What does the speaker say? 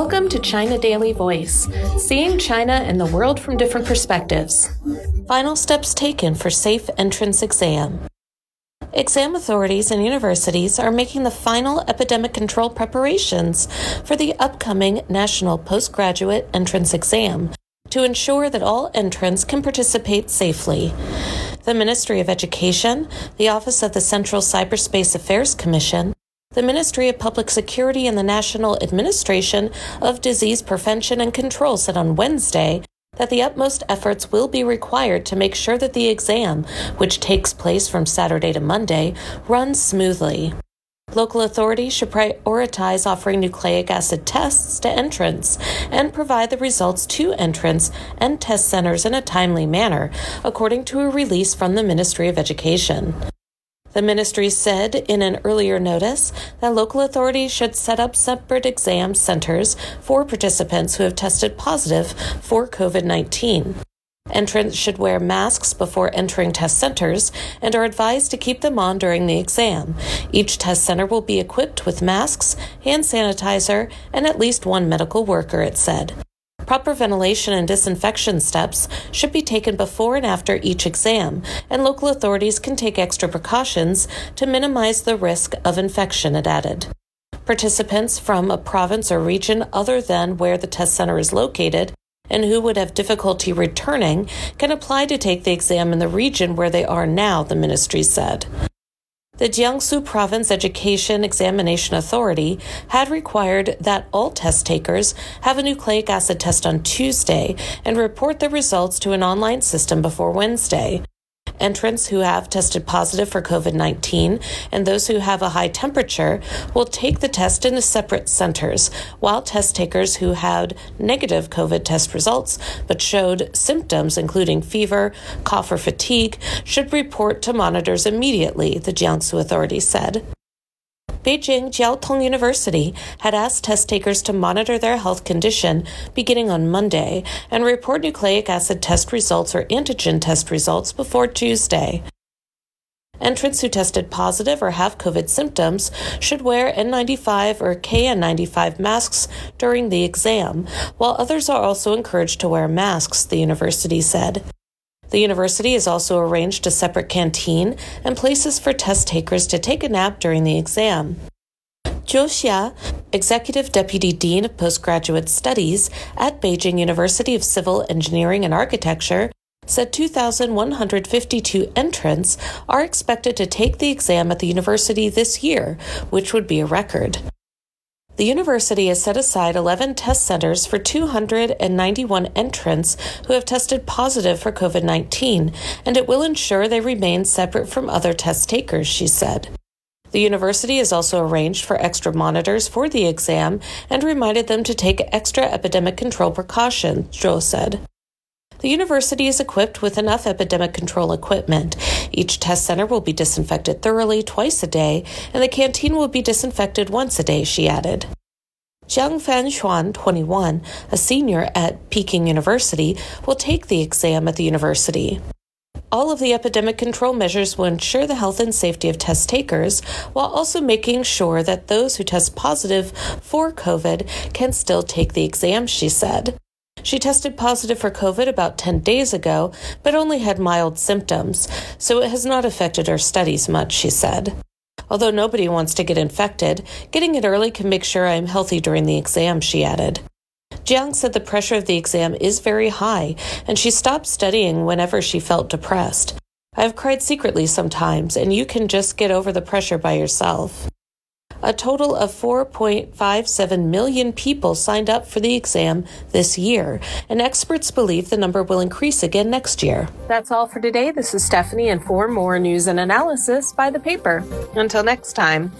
Welcome to China Daily Voice, seeing China and the world from different perspectives. Final steps taken for safe entrance exam. Exam authorities and universities are making the final epidemic control preparations for the upcoming National Postgraduate Entrance Exam to ensure that all entrants can participate safely. The Ministry of Education, the Office of the Central Cyberspace Affairs Commission, the Ministry of Public Security and the National Administration of Disease Prevention and Control said on Wednesday that the utmost efforts will be required to make sure that the exam, which takes place from Saturday to Monday, runs smoothly. Local authorities should prioritize offering nucleic acid tests to entrants and provide the results to entrants and test centers in a timely manner, according to a release from the Ministry of Education. The ministry said in an earlier notice that local authorities should set up separate exam centers for participants who have tested positive for COVID 19. Entrants should wear masks before entering test centers and are advised to keep them on during the exam. Each test center will be equipped with masks, hand sanitizer, and at least one medical worker, it said. Proper ventilation and disinfection steps should be taken before and after each exam, and local authorities can take extra precautions to minimize the risk of infection, it added. Participants from a province or region other than where the test center is located and who would have difficulty returning can apply to take the exam in the region where they are now, the ministry said. The Jiangsu Province Education Examination Authority had required that all test takers have a nucleic acid test on Tuesday and report the results to an online system before Wednesday. Entrants who have tested positive for COVID 19 and those who have a high temperature will take the test in separate centers, while test takers who had negative COVID test results but showed symptoms including fever, cough, or fatigue should report to monitors immediately, the Jiangsu authority said. Beijing Jiaotong University had asked test takers to monitor their health condition beginning on Monday and report nucleic acid test results or antigen test results before Tuesday. Entrants who tested positive or have COVID symptoms should wear N95 or KN95 masks during the exam, while others are also encouraged to wear masks, the university said. The university has also arranged a separate canteen and places for test takers to take a nap during the exam. Zhou Xia, Executive Deputy Dean of Postgraduate Studies at Beijing University of Civil Engineering and Architecture, said 2,152 entrants are expected to take the exam at the university this year, which would be a record. The university has set aside 11 test centers for 291 entrants who have tested positive for COVID 19, and it will ensure they remain separate from other test takers, she said. The university has also arranged for extra monitors for the exam and reminded them to take extra epidemic control precautions, Zhou said. The university is equipped with enough epidemic control equipment. Each test center will be disinfected thoroughly twice a day, and the canteen will be disinfected once a day, she added. Jiang Fanxuan, 21, a senior at Peking University, will take the exam at the university. All of the epidemic control measures will ensure the health and safety of test takers while also making sure that those who test positive for COVID can still take the exam, she said. She tested positive for COVID about 10 days ago, but only had mild symptoms, so it has not affected her studies much, she said. Although nobody wants to get infected, getting it early can make sure I am healthy during the exam, she added. Jiang said the pressure of the exam is very high, and she stopped studying whenever she felt depressed. I have cried secretly sometimes, and you can just get over the pressure by yourself. A total of 4.57 million people signed up for the exam this year, and experts believe the number will increase again next year. That's all for today. This is Stephanie, and for more news and analysis, buy the paper. Until next time.